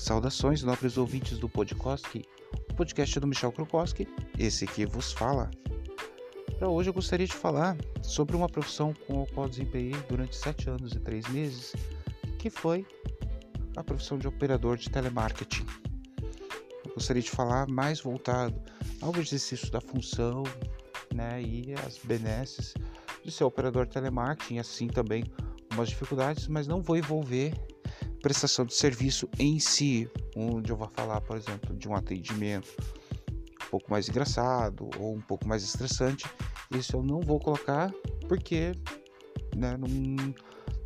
Saudações, nobres ouvintes do Podkoski, o podcast do Michel Krukowski, esse que vos fala. Para hoje eu gostaria de falar sobre uma profissão com a qual desempenhei durante sete anos e três meses, que foi a profissão de operador de telemarketing. Eu gostaria de falar mais voltado ao exercício da função né, e as benesses de ser operador de telemarketing, assim também umas dificuldades, mas não vou envolver prestação de serviço em si, onde eu vou falar, por exemplo, de um atendimento um pouco mais engraçado ou um pouco mais estressante, isso eu não vou colocar porque né, não,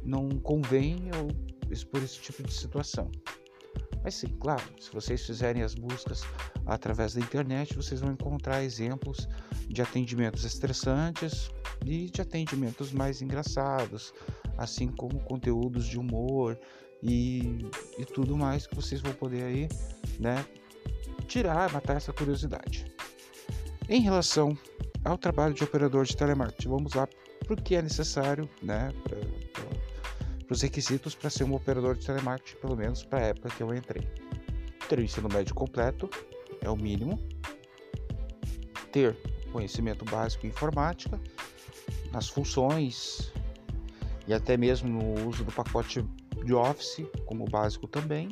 não convém eu expor esse tipo de situação. Mas sim, claro, se vocês fizerem as buscas através da internet, vocês vão encontrar exemplos de atendimentos estressantes e de atendimentos mais engraçados, assim como conteúdos de humor e, e tudo mais que vocês vão poder aí, né, tirar, matar essa curiosidade. Em relação ao trabalho de operador de telemarketing, vamos lá para o que é necessário, né, para os requisitos para ser um operador de telemarketing, pelo menos para a época que eu entrei. Ter o ensino médio completo é o mínimo. Ter conhecimento básico em informática, nas funções e até mesmo no uso do pacote de Office como básico também.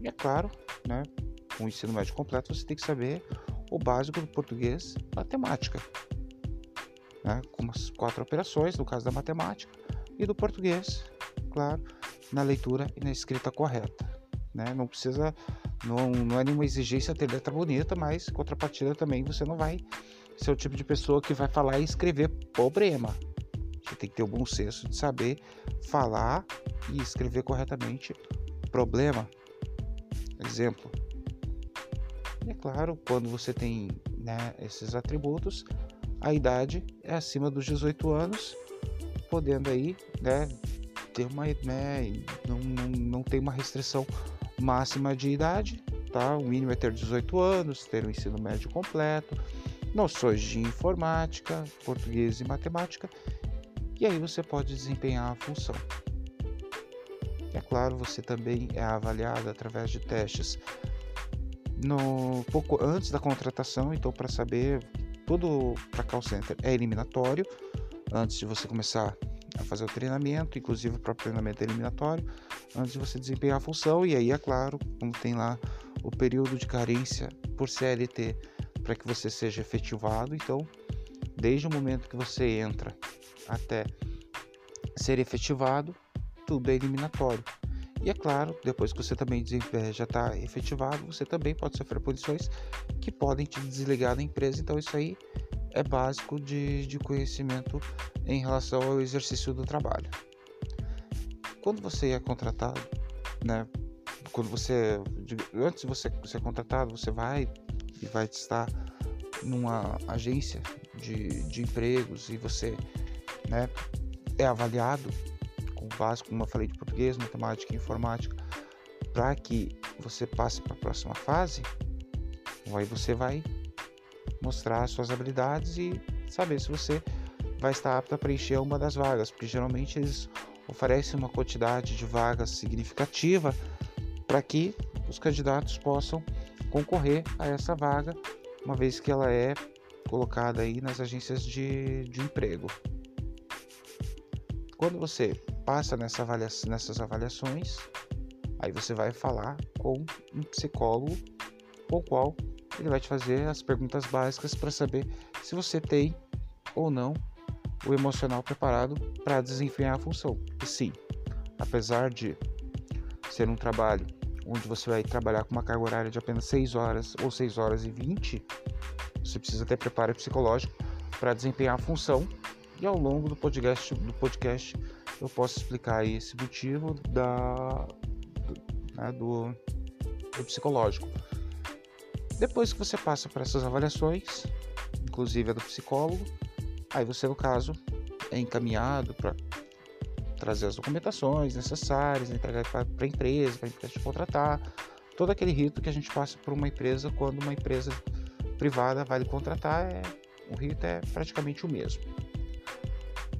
E é claro, né, com o ensino médio completo você tem que saber o básico do português matemática, né, com as quatro operações, no caso da matemática, e do português, claro, na leitura e na escrita correta. Né? Não precisa, não, não é nenhuma exigência ter letra bonita, mas contrapartida também você não vai ser o tipo de pessoa que vai falar e escrever problema. Tem que ter o bom senso de saber falar e escrever corretamente problema. Exemplo. E é claro, quando você tem né, esses atributos, a idade é acima dos 18 anos, podendo aí né, ter uma né, não, não, não tem uma restrição máxima de idade, tá? O mínimo é ter 18 anos, ter o um ensino médio completo, noções de informática, português e matemática e aí você pode desempenhar a função. É claro, você também é avaliado através de testes. No pouco antes da contratação, então para saber tudo para call center é eliminatório. Antes de você começar a fazer o treinamento, inclusive o próprio treinamento é eliminatório, antes de você desempenhar a função, e aí é claro, como tem lá o período de carência por CLT para que você seja efetivado, então desde o momento que você entra até ser efetivado, tudo é eliminatório. E é claro, depois que você também já está efetivado, você também pode sofrer punições que podem te desligar da empresa. Então, isso aí é básico de, de conhecimento em relação ao exercício do trabalho. Quando você é contratado, né? Quando você, antes de você ser contratado, você vai e vai estar numa agência de, de empregos e você né, é avaliado com base, como eu falei, de português, matemática e informática, para que você passe para a próxima fase, aí você vai mostrar suas habilidades e saber se você vai estar apto a preencher uma das vagas, porque geralmente eles oferecem uma quantidade de vagas significativa para que os candidatos possam concorrer a essa vaga, uma vez que ela é colocada aí nas agências de, de emprego. Quando você passa nessa avalia nessas avaliações, aí você vai falar com um psicólogo, com o qual ele vai te fazer as perguntas básicas para saber se você tem ou não o emocional preparado para desempenhar a função. E sim, apesar de ser um trabalho onde você vai trabalhar com uma carga horária de apenas 6 horas ou 6 horas e 20, você precisa ter preparo psicológico para desempenhar a função e ao longo do podcast, do podcast eu posso explicar esse motivo da, do, né, do, do psicológico. Depois que você passa por essas avaliações, inclusive a do psicólogo, aí você, no caso, é encaminhado para trazer as documentações necessárias, entregar para a empresa, para a empresa te contratar, todo aquele rito que a gente passa por uma empresa quando uma empresa privada vai lhe contratar, é, o rito é praticamente o mesmo.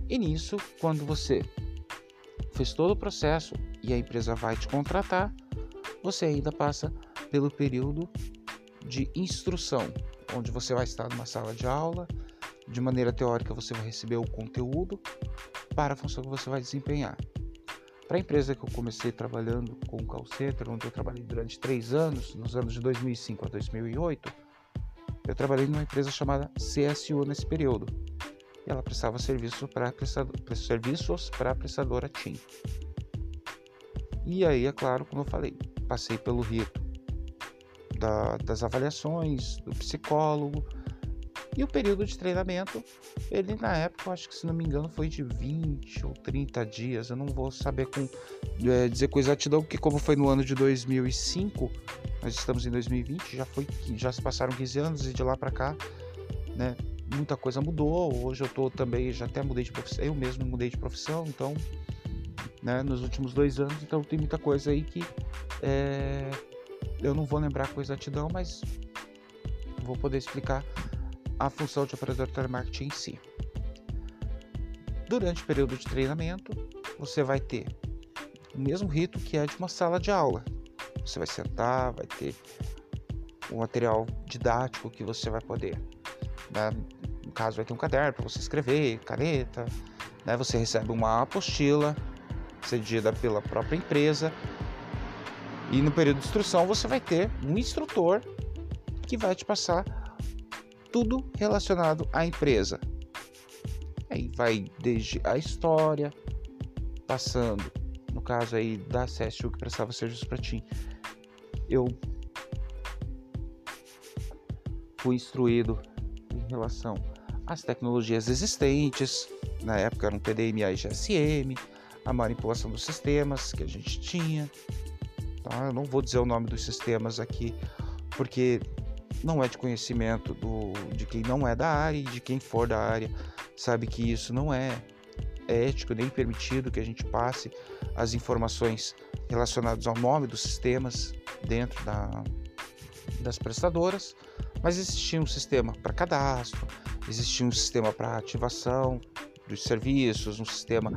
E nisso, quando você fez todo o processo, e a empresa vai te contratar, você ainda passa pelo período de instrução, onde você vai estar numa sala de aula, de maneira teórica você vai receber o conteúdo para a função que você vai desempenhar. Para a empresa que eu comecei trabalhando com o call center, onde eu trabalhei durante três anos, nos anos de 2005 a 2008, eu trabalhei numa empresa chamada CSU nesse período. E ela prestava serviço para prestador, serviços para a prestadora TIM. E aí, é claro, como eu falei, passei pelo rito da, das avaliações, do psicólogo, e o período de treinamento, ele na época, acho que se não me engano, foi de 20 ou 30 dias. Eu não vou saber com, é, dizer com exatidão, porque como foi no ano de 2005, nós estamos em 2020, já foi já se passaram 15 anos e de lá para cá, né, muita coisa mudou. Hoje eu tô também, já até mudei de profissão, eu mesmo mudei de profissão, então, né, nos últimos dois anos, então tem muita coisa aí que é, eu não vou lembrar com exatidão, mas vou poder explicar a função de operador telemarketing em si. Durante o período de treinamento, você vai ter o mesmo rito que é de uma sala de aula. Você vai sentar, vai ter o material didático que você vai poder. Né? Caso, vai ter um caderno para você escrever, caneta. Né? Você recebe uma apostila cedida pela própria empresa. E no período de instrução, você vai ter um instrutor que vai te passar tudo relacionado à empresa. Aí vai desde a história, passando, no caso aí da CSU que prestava serviço para ti. Eu fui instruído em relação às tecnologias existentes, na época eram TDMA e GSM, a manipulação dos sistemas que a gente tinha. Tá? Eu não vou dizer o nome dos sistemas aqui, porque não é de conhecimento do, de quem não é da área e de quem for da área sabe que isso não é ético nem permitido que a gente passe as informações relacionadas ao nome dos sistemas dentro da, das prestadoras, mas existia um sistema para cadastro, existia um sistema para ativação dos serviços, um sistema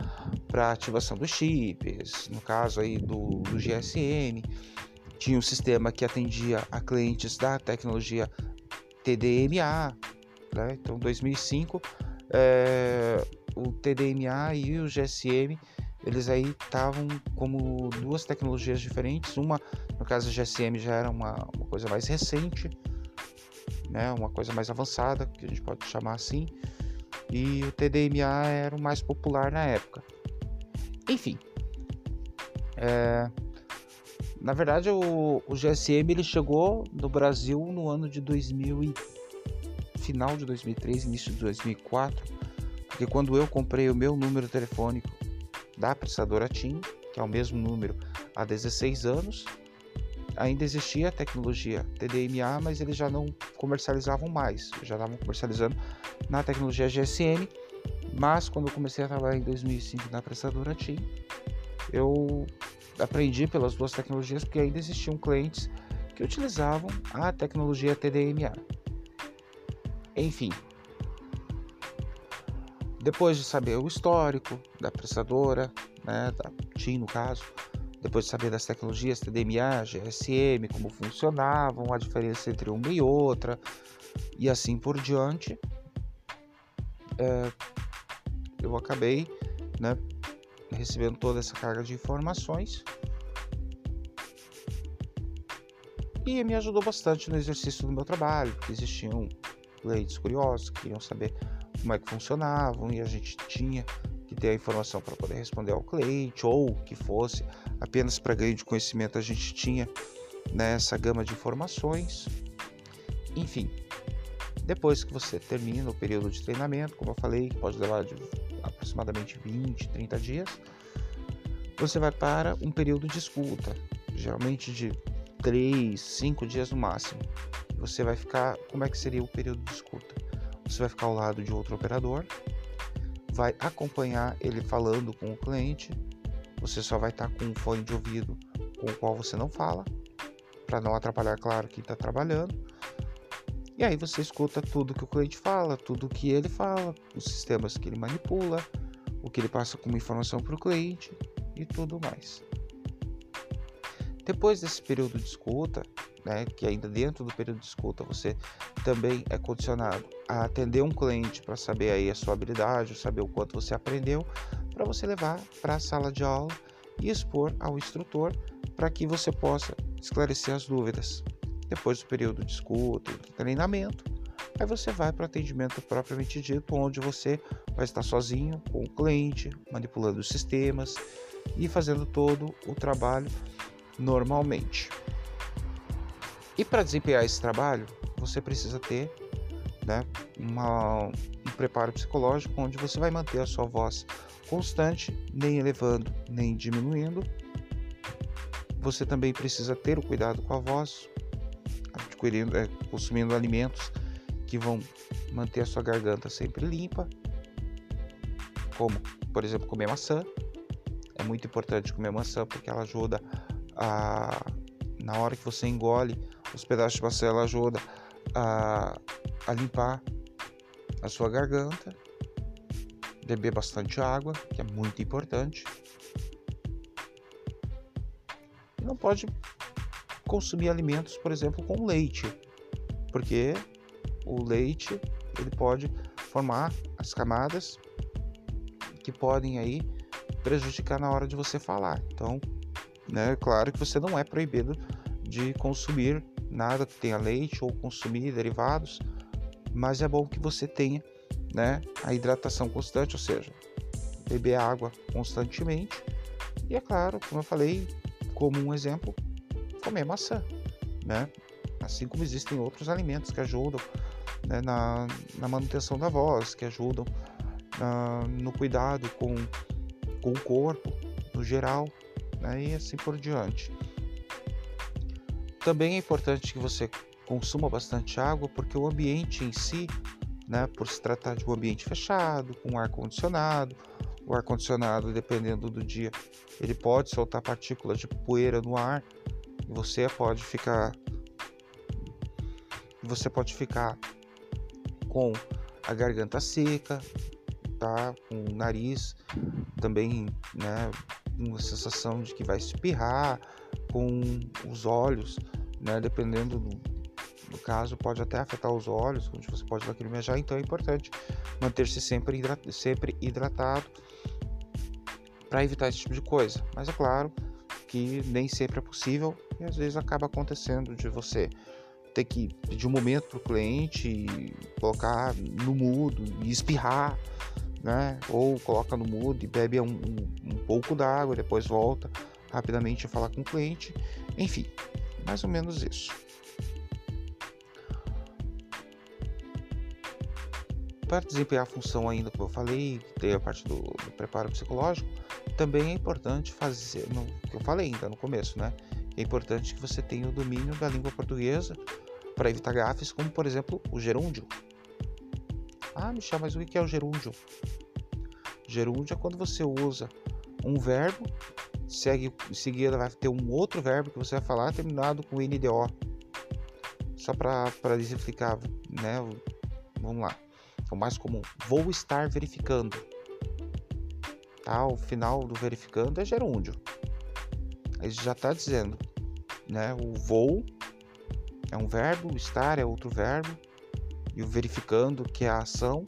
para ativação dos chips, no caso aí do, do GSM, tinha um sistema que atendia a clientes da tecnologia TDMA, né? então 2005 é, o TDMA e o GSM eles aí estavam como duas tecnologias diferentes, uma no caso o GSM já era uma, uma coisa mais recente, né? uma coisa mais avançada que a gente pode chamar assim, e o TDMA era o mais popular na época. Enfim, é, na verdade, o, o GSM ele chegou no Brasil no ano de 2000 e, final de 2003, início de 2004, porque quando eu comprei o meu número telefônico da prestadora TIM, que é o mesmo número há 16 anos, ainda existia a tecnologia TDMA, mas eles já não comercializavam mais, já estavam comercializando na tecnologia GSM. Mas quando eu comecei a trabalhar em 2005 na prestadora TIM, eu aprendi pelas duas tecnologias porque ainda existiam clientes que utilizavam a tecnologia TDMA. Enfim, depois de saber o histórico da prestadora, né, da TIM no caso, depois de saber das tecnologias TDMA, GSM, como funcionavam, a diferença entre uma e outra, e assim por diante, é, eu acabei né, recebendo toda essa carga de informações. E me ajudou bastante no exercício do meu trabalho, porque existiam clientes curiosos que queriam saber como é que funcionavam e a gente tinha ter a informação para poder responder ao cliente ou que fosse apenas para ganho de conhecimento a gente tinha nessa gama de informações. Enfim, depois que você termina o período de treinamento, como eu falei, pode levar de aproximadamente 20, 30 dias, você vai para um período de escuta, geralmente de 3, 5 dias no máximo. Você vai ficar, como é que seria o período de escuta? Você vai ficar ao lado de outro operador, vai acompanhar ele falando com o cliente, você só vai estar com um fone de ouvido com o qual você não fala, para não atrapalhar, claro, quem está trabalhando. E aí você escuta tudo que o cliente fala, tudo que ele fala, os sistemas que ele manipula, o que ele passa como informação para o cliente e tudo mais. Depois desse período de escuta, né, que ainda dentro do período de escuta você também é condicionado a atender um cliente para saber aí a sua habilidade, saber o quanto você aprendeu, para você levar para a sala de aula e expor ao instrutor para que você possa esclarecer as dúvidas. Depois do período de escuta e treinamento, aí você vai para o atendimento propriamente dito, onde você vai estar sozinho com o cliente, manipulando os sistemas e fazendo todo o trabalho normalmente. E para desempenhar esse trabalho, você precisa ter né, uma, um preparo psicológico onde você vai manter a sua voz constante, nem elevando nem diminuindo. Você também precisa ter o cuidado com a voz, adquirindo, é, consumindo alimentos que vão manter a sua garganta sempre limpa, como, por exemplo, comer maçã. É muito importante comer maçã porque ela ajuda a, na hora que você engole os pedaços de maçã, ela ajuda a, a limpar a sua garganta beber bastante água, que é muito importante. E não pode consumir alimentos, por exemplo, com leite, porque o leite ele pode formar as camadas que podem aí prejudicar na hora de você falar. Então, né, claro que você não é proibido de consumir nada que tenha leite ou consumir derivados, mas é bom que você tenha né, a hidratação constante, ou seja, beber água constantemente. E é claro, como eu falei, como um exemplo, comer maçã, né? Assim como existem outros alimentos que ajudam né, na, na, manutenção da voz, que ajudam na, no cuidado com, com o corpo no geral, né, e assim por diante. Também é importante que você consuma bastante água, porque o ambiente em si né, por se tratar de um ambiente fechado, com ar condicionado. O ar condicionado, dependendo do dia, ele pode soltar partículas de poeira no ar e você pode ficar você pode ficar com a garganta seca, tá? Com o nariz também, né, uma sensação de que vai espirrar, com os olhos, né, dependendo do, no caso, pode até afetar os olhos, onde você pode lacrimejar, então é importante manter-se sempre, hidrat sempre hidratado para evitar esse tipo de coisa. Mas é claro que nem sempre é possível e às vezes acaba acontecendo de você ter que pedir um momento para o cliente, colocar no mudo e espirrar, né? Ou coloca no mudo e bebe um, um, um pouco d'água, depois volta rapidamente falar com o cliente. Enfim, mais ou menos isso. Para desempenhar a função ainda, como eu falei, tem a parte do, do preparo psicológico, também é importante fazer, no, que eu falei ainda no começo, né? É importante que você tenha o domínio da língua portuguesa para evitar gafes, como por exemplo o gerúndio. Ah, Michel, mas o que é o gerúndio? Gerúndio é quando você usa um verbo, segue, seguida vai ter um outro verbo que você vai falar terminado com NDO. Só para exemplificar, né? Vamos lá é o mais comum. Vou estar verificando. Tá? O final do verificando é gerúndio. Aí já está dizendo, né? O vou é um verbo, estar é outro verbo e o verificando que é a ação,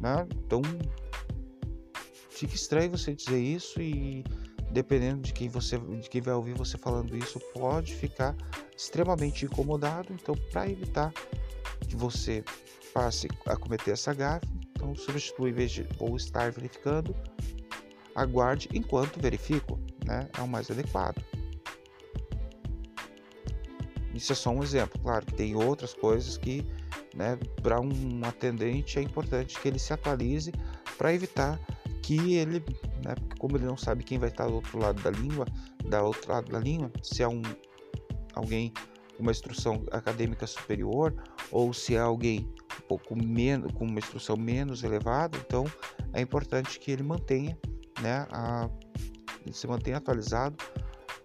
né? Então fica estranho você dizer isso e dependendo de quem você de quem vai ouvir você falando isso pode ficar extremamente incomodado. Então para evitar que você passe a cometer essa gafe, então substitui em vez de estar verificando, aguarde enquanto verifico, né? É o mais adequado. Isso é só um exemplo, claro que tem outras coisas que, né, para um atendente é importante que ele se atualize para evitar que ele, né, como ele não sabe quem vai estar do outro lado da língua, da outro lado da língua, se é um alguém com uma instrução acadêmica superior ou se é alguém um pouco menos com uma instrução menos elevada, então é importante que ele mantenha, né, a, se mantenha atualizado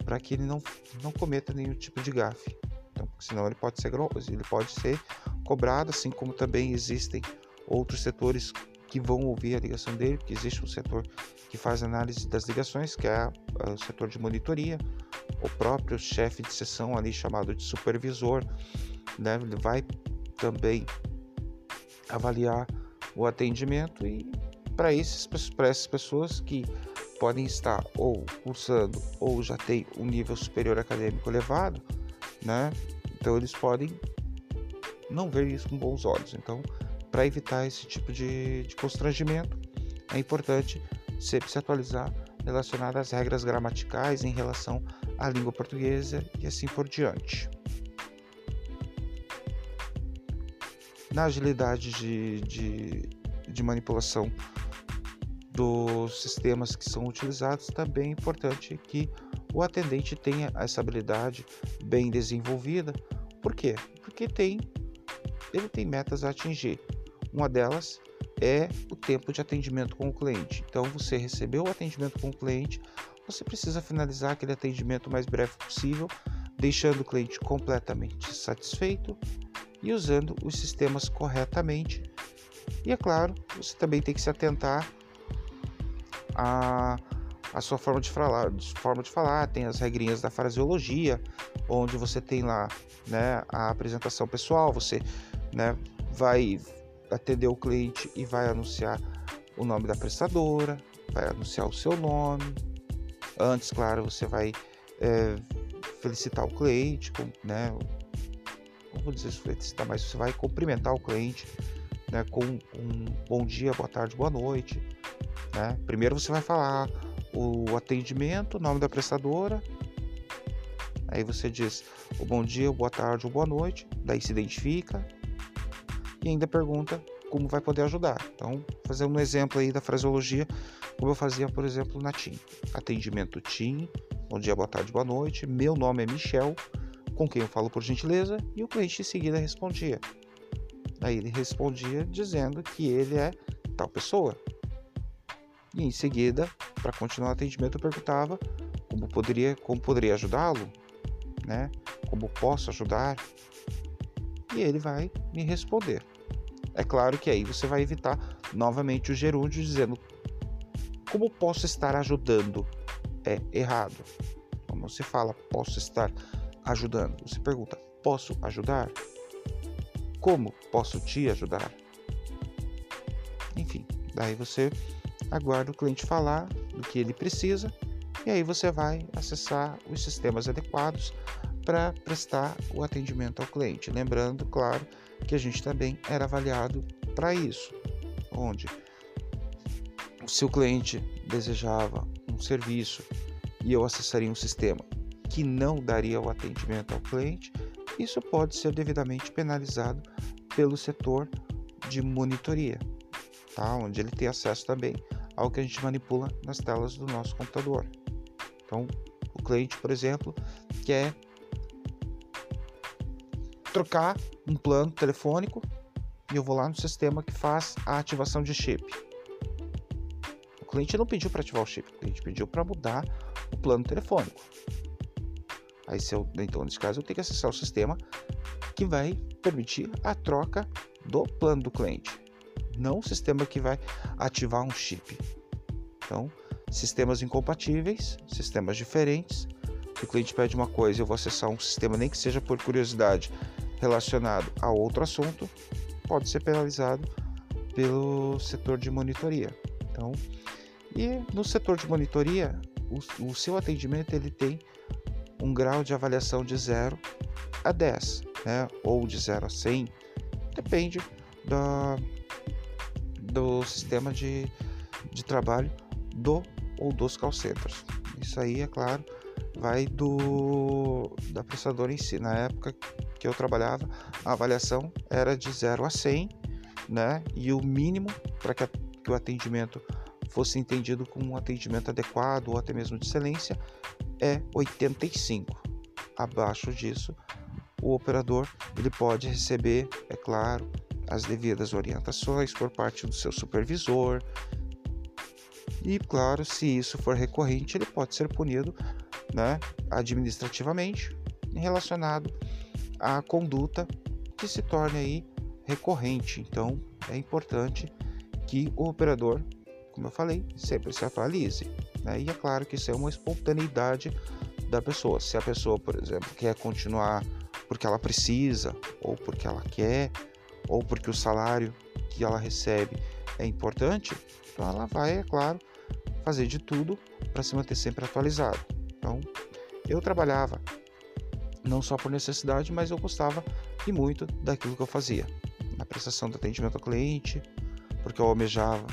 para que ele não, não cometa nenhum tipo de gafe. Então, senão ele pode ser ele pode ser cobrado, assim como também existem outros setores que vão ouvir a ligação dele, porque existe um setor que faz análise das ligações, que é o setor de monitoria, o próprio chefe de sessão ali chamado de supervisor, né, ele vai também avaliar o atendimento e para essas pessoas que podem estar ou cursando ou já tem um nível superior acadêmico elevado, né? Então eles podem não ver isso com bons olhos. Então, para evitar esse tipo de, de constrangimento, é importante sempre se atualizar relacionado às regras gramaticais em relação à língua portuguesa e assim por diante. Na agilidade de, de, de manipulação dos sistemas que são utilizados, também é importante que o atendente tenha essa habilidade bem desenvolvida. Por quê? Porque tem, ele tem metas a atingir. Uma delas é o tempo de atendimento com o cliente. Então, você recebeu o atendimento com o cliente, você precisa finalizar aquele atendimento o mais breve possível, deixando o cliente completamente satisfeito e usando os sistemas corretamente. E é claro, você também tem que se atentar a, a sua forma de falar, forma de falar, tem as regrinhas da fraseologia, onde você tem lá né, a apresentação pessoal, você né, vai atender o cliente e vai anunciar o nome da prestadora, vai anunciar o seu nome. Antes, claro, você vai é, felicitar o cliente, né? Não vou dizer felicitar, mas você vai cumprimentar o cliente né, com um bom dia, boa tarde, boa noite. Né? Primeiro você vai falar o atendimento, o nome da prestadora. Aí você diz o bom dia, boa tarde ou boa noite. Daí se identifica e ainda pergunta como vai poder ajudar. Então, fazendo um exemplo aí da fraseologia, como eu fazia, por exemplo, na TIM. Atendimento TIM, bom dia, boa tarde, boa noite. Meu nome é Michel, com quem eu falo por gentileza, e o cliente em seguida respondia. Aí ele respondia dizendo que ele é tal pessoa. E em seguida, para continuar o atendimento, eu perguntava como poderia, como poderia ajudá-lo, né? Como posso ajudar? E ele vai me responder. É claro que aí você vai evitar novamente o gerúndio dizendo como posso estar ajudando? É errado. Como você fala posso estar ajudando? Você pergunta posso ajudar? Como posso te ajudar? Enfim, daí você aguarda o cliente falar do que ele precisa e aí você vai acessar os sistemas adequados para prestar o atendimento ao cliente. Lembrando, claro, que a gente também era avaliado para isso, onde se o cliente desejava um serviço e eu acessaria um sistema que não daria o atendimento ao cliente, isso pode ser devidamente penalizado pelo setor de monitoria, tá? onde ele tem acesso também ao que a gente manipula nas telas do nosso computador. Então, o cliente, por exemplo, quer trocar um plano telefônico e eu vou lá no sistema que faz a ativação de chip. O cliente não pediu para ativar o chip, o cliente pediu para mudar o plano telefônico. Aí, se eu, então, nesse caso, eu tenho que acessar o sistema que vai permitir a troca do plano do cliente não o sistema que vai ativar um chip. Então, sistemas incompatíveis, sistemas diferentes. Se o cliente pede uma coisa, eu vou acessar um sistema, nem que seja por curiosidade, relacionado a outro assunto, pode ser penalizado pelo setor de monitoria. Então, e no setor de monitoria, o, o seu atendimento ele tem um grau de avaliação de 0 a 10, né? ou de 0 a 100, depende da, do sistema de, de trabalho do ou dos call centers. Isso aí, é claro, vai do da prestadora em si. Na época que eu trabalhava, a avaliação era de 0 a 100, né? E o mínimo para que, que o atendimento fosse entendido como um atendimento adequado ou até mesmo de excelência é 85. Abaixo disso, o operador ele pode receber, é claro, as devidas orientações por parte do seu supervisor. E, claro, se isso for recorrente, ele pode ser punido né, administrativamente relacionado à conduta que se torne aí recorrente. Então, é importante que o operador, como eu falei, sempre se atualize. Né? E é claro que isso é uma espontaneidade da pessoa. Se a pessoa, por exemplo, quer continuar porque ela precisa, ou porque ela quer, ou porque o salário que ela recebe é importante, então ela vai, é claro, fazer de tudo para se manter sempre atualizado. Então, eu trabalhava não só por necessidade, mas eu gostava e muito daquilo que eu fazia. Na prestação de atendimento ao cliente, porque eu almejava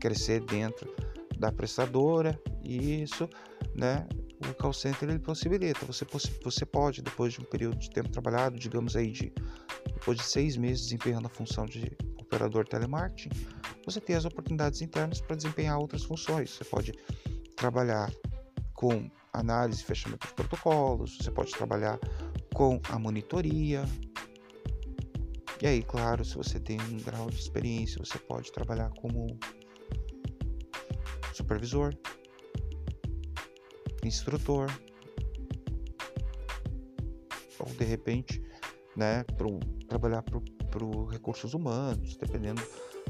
crescer dentro da prestadora e isso, né, o call center ele possibilita. Você, você pode, depois de um período de tempo trabalhado, digamos aí de depois de seis meses desempenhando a função de operador telemarketing, você tem as oportunidades internas para desempenhar outras funções. Você pode trabalhar com análise e fechamento de protocolos, você pode trabalhar com a monitoria. E aí, claro, se você tem um grau de experiência, você pode trabalhar como supervisor, instrutor, ou de repente, né, pro, trabalhar para os recursos humanos, dependendo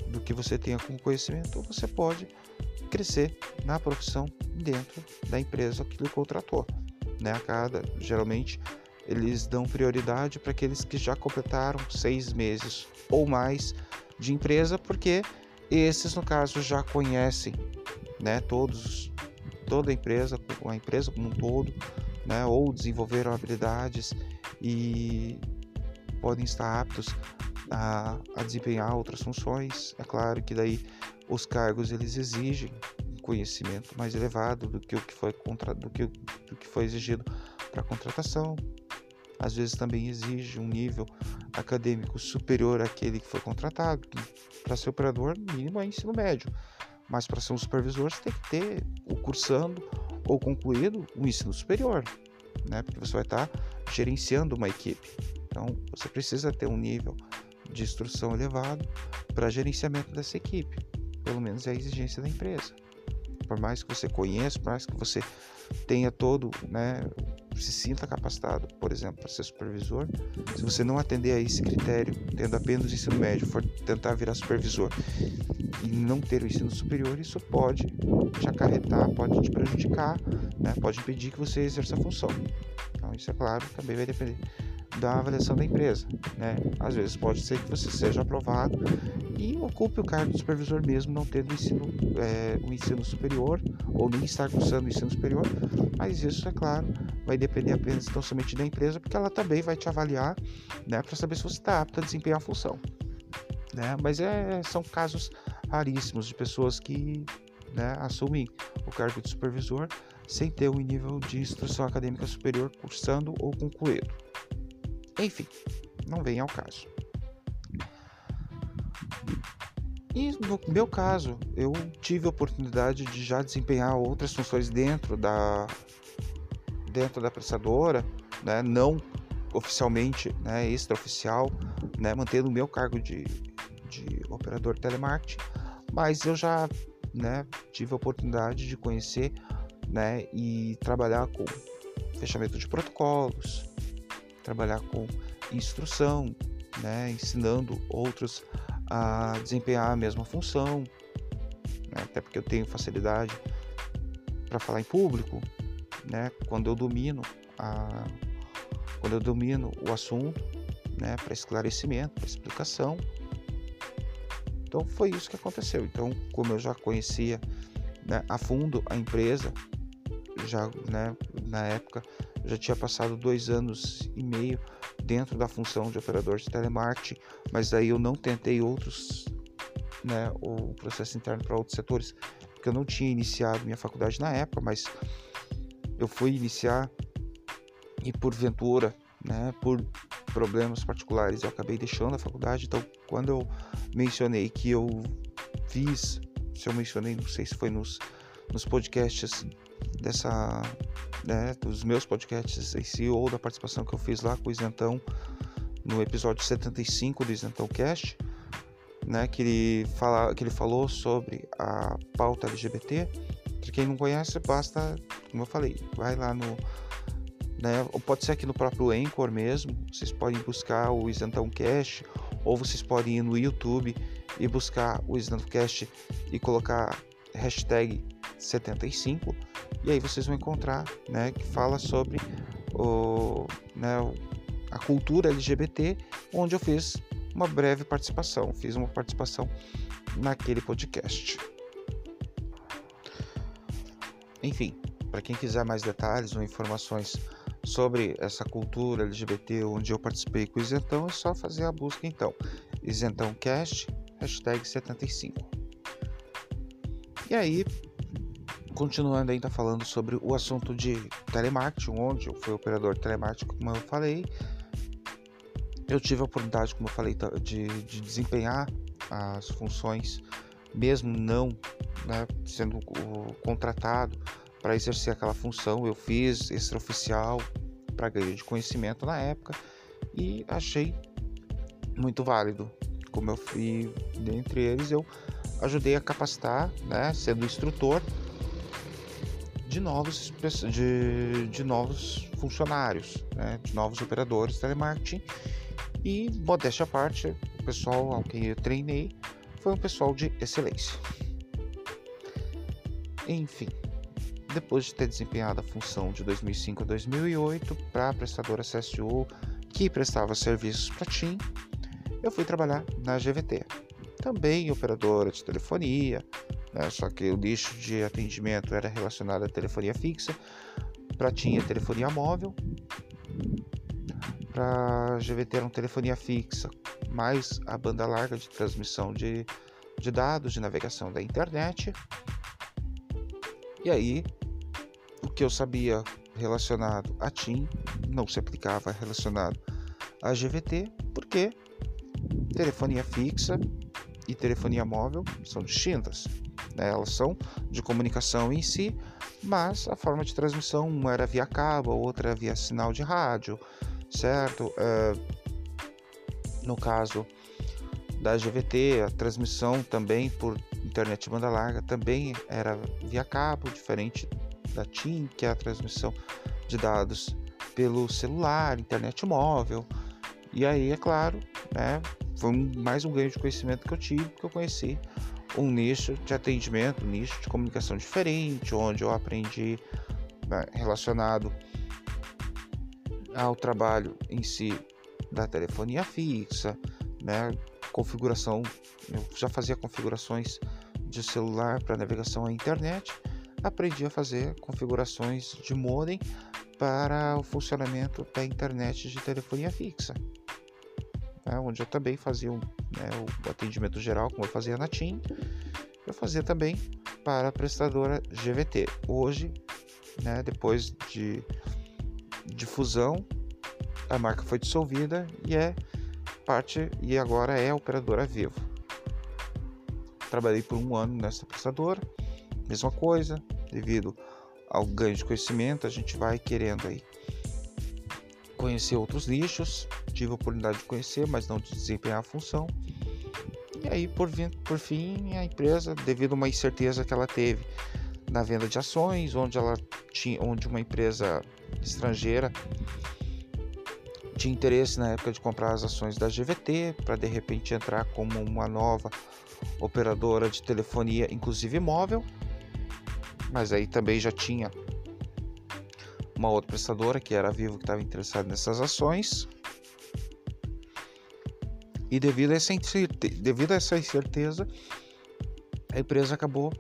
do que você tenha como conhecimento, você pode crescer na profissão dentro da empresa que lhe contratou. Né? A cada, geralmente, eles dão prioridade para aqueles que já completaram seis meses ou mais de empresa, porque esses, no caso, já conhecem né, todos, toda a empresa, a empresa como um todo, né, ou desenvolveram habilidades e podem estar aptos a, a desempenhar outras funções. É claro que daí os cargos eles exigem um conhecimento mais elevado do que o que foi contra, do que, do que foi exigido para contratação. Às vezes também exige um nível acadêmico superior àquele que foi contratado. Para ser operador, mínimo é ensino médio. Mas para ser um supervisor, você tem que ter o cursando ou concluído o ensino superior, né? Porque você vai estar gerenciando uma equipe. Então, você precisa ter um nível de instrução elevado para gerenciamento dessa equipe. Pelo menos é a exigência da empresa. Por mais que você conheça, por mais que você tenha todo, né, se sinta capacitado, por exemplo, para ser supervisor, se você não atender a esse critério, tendo apenas o ensino médio, for tentar virar supervisor e não ter o ensino superior, isso pode te acarretar, pode te prejudicar, né, pode impedir que você exerça a função. Então, isso é claro, também vai depender da avaliação da empresa. Né? Às vezes pode ser que você seja aprovado e ocupe o cargo de supervisor mesmo não tendo ensino, é, o ensino superior ou nem estar cursando o ensino superior, mas isso, é claro, vai depender apenas tão somente da empresa, porque ela também vai te avaliar né, para saber se você está apto a desempenhar a função. Né? Mas é, são casos raríssimos de pessoas que né, assumem o cargo de supervisor sem ter um nível de instrução acadêmica superior cursando ou concluído. Enfim, não vem ao caso. E no meu caso, eu tive a oportunidade de já desempenhar outras funções dentro da dentro da prestadora, né, não oficialmente, né, extraoficial, né, mantendo o meu cargo de, de operador telemarketing, mas eu já né, tive a oportunidade de conhecer né, e trabalhar com fechamento de protocolos, trabalhar com instrução, né, ensinando outros a desempenhar a mesma função, né, até porque eu tenho facilidade para falar em público, né, quando eu domino a, quando eu domino o assunto, né, para esclarecimento, para explicação. Então foi isso que aconteceu. Então, como eu já conhecia né, a fundo a empresa, já né, na época já tinha passado dois anos e meio dentro da função de operador de telemarketing, mas aí eu não tentei outros, né, o processo interno para outros setores, porque eu não tinha iniciado minha faculdade na época, mas eu fui iniciar e porventura, né, por problemas particulares, eu acabei deixando a faculdade. Então, quando eu mencionei que eu fiz, se eu mencionei, não sei se foi nos, nos podcasts dessa né, dos meus podcasts em si ou da participação que eu fiz lá com o Isentão no episódio 75 do Isentão Cast, né, que ele fala que ele falou sobre a pauta LGBT. Para quem não conhece, basta, como eu falei, vai lá no né, ou pode ser aqui no próprio Anchor mesmo, vocês podem buscar o Isentão Cast ou vocês podem ir no YouTube e buscar o Isentão Cast e colocar hashtag 75 e aí vocês vão encontrar, né, que fala sobre o, né, a cultura LGBT, onde eu fiz uma breve participação, fiz uma participação naquele podcast. Enfim, para quem quiser mais detalhes ou informações sobre essa cultura LGBT onde eu participei com o Isentão, é só fazer a busca então. IsentãoCast, hashtag 75. E aí, continuando ainda falando sobre o assunto de telemarketing, onde eu fui operador telemarketing, como eu falei, eu tive a oportunidade, como eu falei, de, de desempenhar as funções, mesmo não né, sendo contratado para exercer aquela função. Eu fiz extraoficial para ganho de conhecimento na época e achei muito válido. Como eu fui, dentre eles, eu ajudei a capacitar, né, sendo instrutor de novos, de, de novos funcionários, né, de novos operadores de telemarketing. E, modéstia à parte, o pessoal ao quem eu treinei foi um pessoal de excelência. Enfim, depois de ter desempenhado a função de 2005 a 2008 para a prestadora CSU que prestava serviços para TIM, eu fui trabalhar na GVT, também operadora de telefonia, né, só que o nicho de atendimento era relacionado à telefonia fixa, para TIM a telefonia móvel, para GVT era uma telefonia fixa, mais a banda larga de transmissão de, de dados, de navegação da internet. E aí, o que eu sabia relacionado a TIM não se aplicava relacionado a GVT, porque telefonia fixa e telefonia móvel são distintas. Né? Elas são de comunicação em si, mas a forma de transmissão uma era via cabo, outra via sinal de rádio, certo? É, no caso da GVT, a transmissão também por internet banda larga também era via cabo, diferente da TIM, que é a transmissão de dados pelo celular, internet móvel. E aí, é claro, né, foi mais um ganho de conhecimento que eu tive, porque eu conheci um nicho de atendimento, um nicho de comunicação diferente, onde eu aprendi né, relacionado ao trabalho em si da telefonia fixa, né, configuração, eu já fazia configurações de celular para navegação à internet, aprendi a fazer configurações de modem para o funcionamento da internet de telefonia fixa, né, onde eu também fazia um, né, o atendimento geral, como eu fazia na TIM, eu fazia também para a prestadora GVT. Hoje, né, depois de, de fusão, a marca foi dissolvida e é parte e agora é operadora Vivo. Trabalhei por um ano nessa prestadora, mesma coisa, devido ao ganho de conhecimento, a gente vai querendo aí conhecer outros nichos. Tive a oportunidade de conhecer, mas não de desempenhar a função. E aí, por, por fim, a empresa, devido a uma incerteza que ela teve na venda de ações, onde ela tinha, onde uma empresa estrangeira tinha interesse na época de comprar as ações da GVT para de repente entrar como uma nova operadora de telefonia, inclusive móvel. Mas aí também já tinha uma outra prestadora que era a Vivo que estava interessada nessas ações. E devido a, essa devido a essa incerteza, a empresa acabou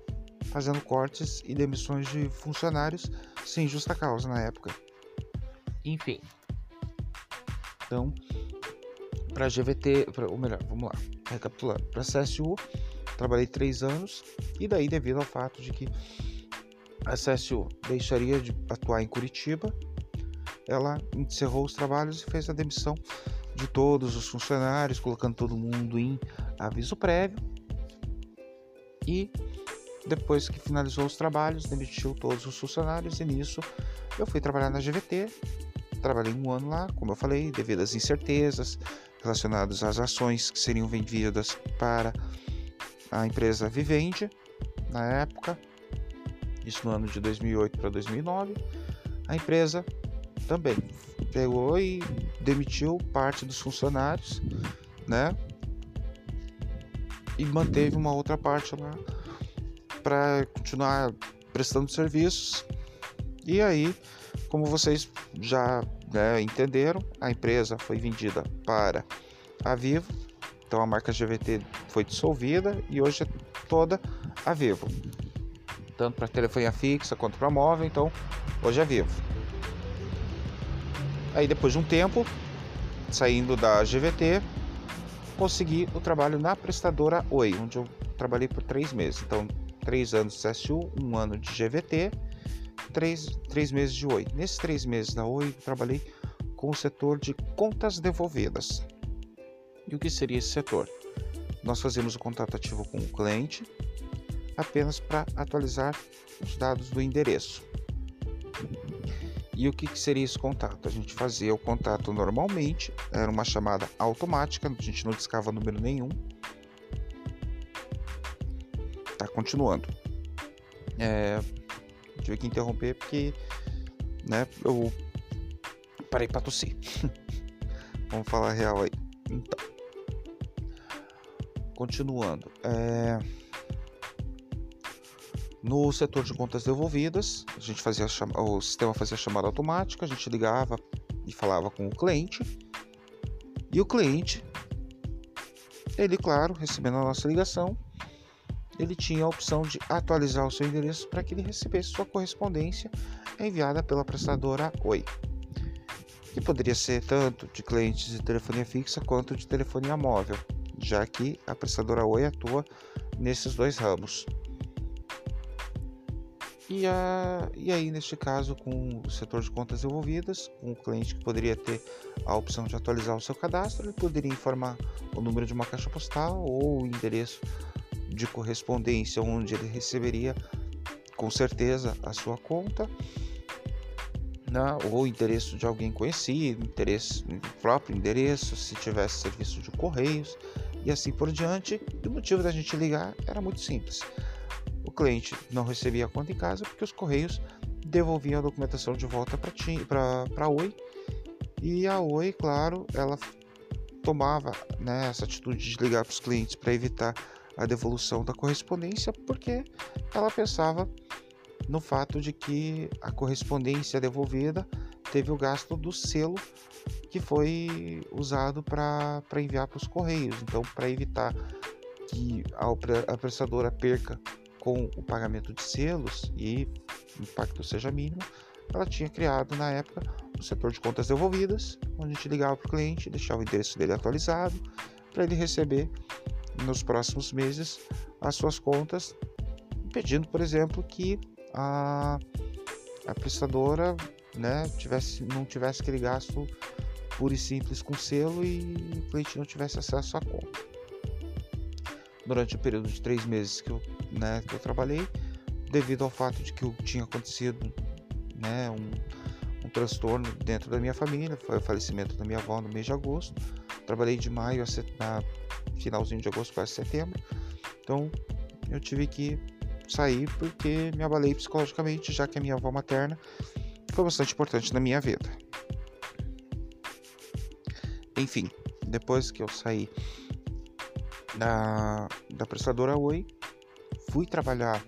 fazendo cortes e demissões de funcionários sem justa causa na época. Enfim. Então, para a GVT, pra, ou melhor, vamos lá, recapitulando, para a CSU, trabalhei três anos e daí devido ao fato de que a CSU deixaria de atuar em Curitiba, ela encerrou os trabalhos e fez a demissão de todos os funcionários, colocando todo mundo em aviso prévio. E depois que finalizou os trabalhos, demitiu todos os funcionários e nisso eu fui trabalhar na GVT. Trabalhei um ano lá, como eu falei, devido às incertezas relacionadas às ações que seriam vendidas para a empresa Vivendi na época isso no ano de 2008 para 2009, a empresa também pegou e demitiu parte dos funcionários, né? E manteve uma outra parte lá para continuar prestando serviços. E aí, como vocês já né, entenderam, a empresa foi vendida para a Vivo. Então a marca GVT foi dissolvida e hoje é toda a Vivo. Tanto para telefonia fixa quanto para móvel, então hoje é Vivo. Aí depois de um tempo, saindo da GVT, consegui o trabalho na prestadora Oi, onde eu trabalhei por três meses. Então, três anos de CSU, um ano de GVT três, três meses de Oi. Nesses três meses da Oi, trabalhei com o setor de contas devolvidas. E o que seria esse setor? Nós fazemos o contato ativo com o cliente apenas para atualizar os dados do endereço. E o que, que, seria esse contato? A gente fazia o contato normalmente, era uma chamada automática, a gente não discava número nenhum. Tá, continuando. É, tive que interromper porque né, eu parei para tossir. Vamos falar real aí. Então, continuando. É... No setor de contas devolvidas, a gente fazia cham... o sistema fazia chamada automática, a gente ligava e falava com o cliente. E o cliente, ele, claro, recebendo a nossa ligação, ele tinha a opção de atualizar o seu endereço para que ele recebesse sua correspondência enviada pela prestadora Oi, que poderia ser tanto de clientes de telefonia fixa quanto de telefonia móvel, já que a prestadora Oi atua nesses dois ramos. E, a, e aí, neste caso, com o setor de contas devolvidas, um cliente que poderia ter a opção de atualizar o seu cadastro, ele poderia informar o número de uma caixa postal ou o endereço de correspondência onde ele receberia com certeza a sua conta né, ou endereço de alguém conhecido, interesse, próprio endereço, se tivesse serviço de correios e assim por diante. E o motivo da gente ligar era muito simples. O cliente não recebia a conta em casa porque os correios devolviam a documentação de volta para a Oi e a Oi, claro, ela tomava né, essa atitude de ligar para os clientes para evitar a devolução da correspondência porque ela pensava no fato de que a correspondência devolvida teve o gasto do selo que foi usado para enviar para os correios. Então, para evitar que a prestadora perca com o pagamento de selos e o impacto seja mínimo, ela tinha criado na época o setor de contas devolvidas, onde a gente ligava para o cliente, deixava o endereço dele atualizado para ele receber nos próximos meses as suas contas, pedindo, por exemplo, que a, a prestadora né, tivesse, não tivesse aquele gasto puro e simples com selo e o cliente não tivesse acesso à conta. Durante o período de três meses que eu, né, que eu trabalhei, devido ao fato de que tinha acontecido né, um, um transtorno dentro da minha família, foi o falecimento da minha avó no mês de agosto. Trabalhei de maio a, finalzinho de agosto, quase setembro. Então eu tive que sair porque me abalei psicologicamente, já que a minha avó materna foi bastante importante na minha vida. Enfim, depois que eu saí da, da prestadora Oi, fui trabalhar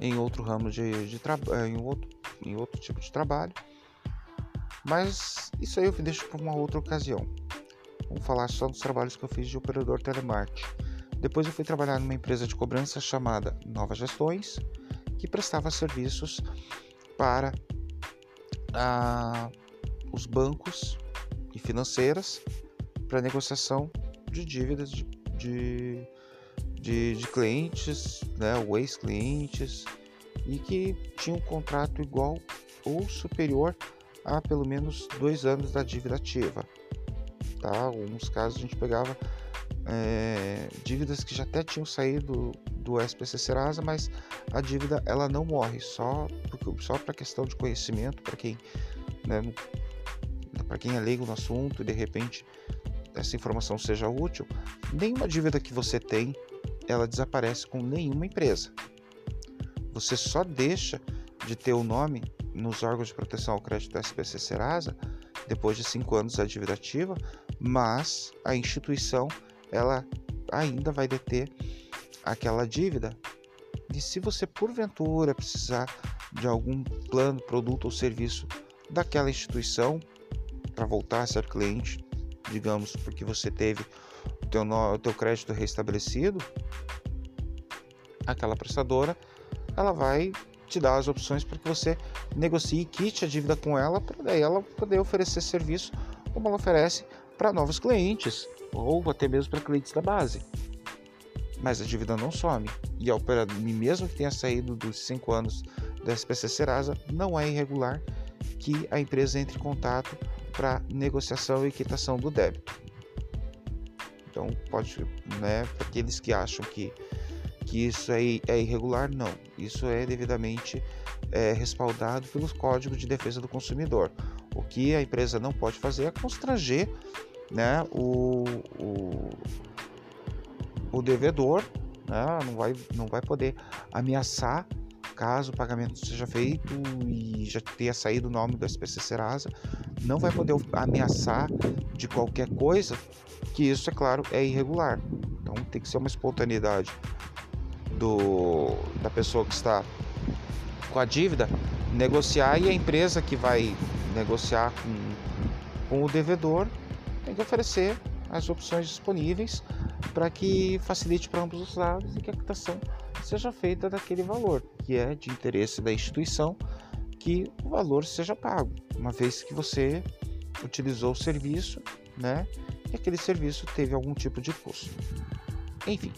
em outro ramo de, de trabalho, em outro, em outro tipo de trabalho, mas isso aí eu deixo para uma outra ocasião. Vamos falar só dos trabalhos que eu fiz de operador telemarketing. Depois eu fui trabalhar numa empresa de cobrança chamada Nova Gestões, que prestava serviços para ah, os bancos e financeiras para negociação de dívidas de, de, de clientes, né, ou ex-clientes, e que tinha um contrato igual ou superior a pelo menos dois anos da dívida ativa tá? Alguns casos a gente pegava é, dívidas que já até tinham saído do SPC Serasa, mas a dívida ela não morre, só, só para questão de conhecimento, para quem, né, para quem é leigo no assunto e de repente essa informação seja útil, nenhuma dívida que você tem ela desaparece com nenhuma empresa. Você só deixa de ter o nome nos órgãos de proteção ao crédito SPC Serasa depois de cinco anos da dívida ativa, mas a instituição ela ainda vai deter aquela dívida E se você porventura precisar de algum plano, produto ou serviço daquela instituição para voltar a ser cliente, digamos, porque você teve teu, o teu crédito restabelecido, aquela prestadora, ela vai te dar as opções para que você negocie e quite a dívida com ela, para daí ela poder oferecer serviço como ela oferece para novos clientes ou até mesmo para clientes da base. Mas a dívida não some e a operadora, mesmo que tenha saído dos 5 anos da SPC Serasa, não é irregular que a empresa entre em contato para negociação e quitação do débito. Então, pode, né, para aqueles que acham que, que isso é, é irregular, não. Isso é devidamente é, respaldado pelos códigos de defesa do consumidor. O que a empresa não pode fazer é constranger né, o, o, o devedor, né, não, vai, não vai poder ameaçar caso o pagamento seja feito e já tenha saído o nome do SPC Serasa, não vai poder ameaçar de qualquer coisa, que isso, é claro, é irregular. Então tem que ser uma espontaneidade do, da pessoa que está com a dívida negociar e a empresa que vai negociar com, com o devedor tem que oferecer as opções disponíveis para que facilite para ambos os lados e que a quitação seja feita daquele valor, que é de interesse da instituição que o valor seja pago, uma vez que você utilizou o serviço, né? E aquele serviço teve algum tipo de custo. Enfim,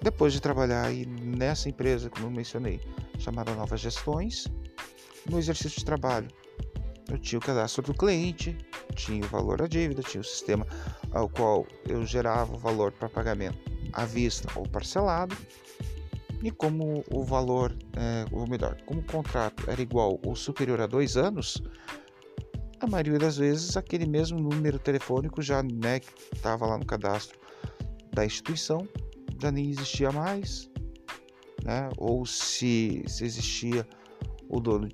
depois de trabalhar aí nessa empresa, como eu mencionei, chamada Novas Gestões, no exercício de trabalho, eu tinha o cadastro do cliente, tinha o valor da dívida, tinha o sistema ao qual eu gerava o valor para pagamento à vista ou parcelado. E como o valor, é, ou melhor, como o contrato era igual ou superior a dois anos, a maioria das vezes aquele mesmo número telefônico já né, estava lá no cadastro da instituição já nem existia mais, né? Ou se, se existia o dono,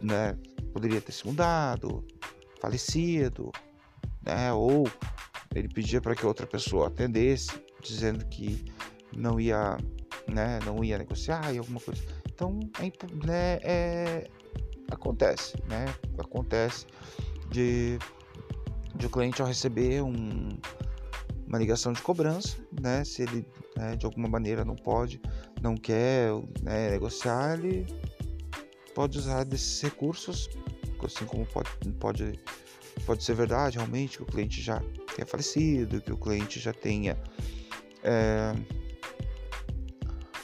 né, poderia ter se mudado, falecido, né? Ou ele pedia para que outra pessoa atendesse, dizendo que não ia, né, não ia negociar e alguma coisa. Então, é, né, é, acontece, né? Acontece de, de o cliente ao receber um, uma ligação de cobrança, né? Se ele né, de alguma maneira não pode, não quer né, negociar, ele pode usar desses recursos, assim como pode, pode pode ser verdade realmente que o cliente já tenha falecido, que o cliente já tenha é,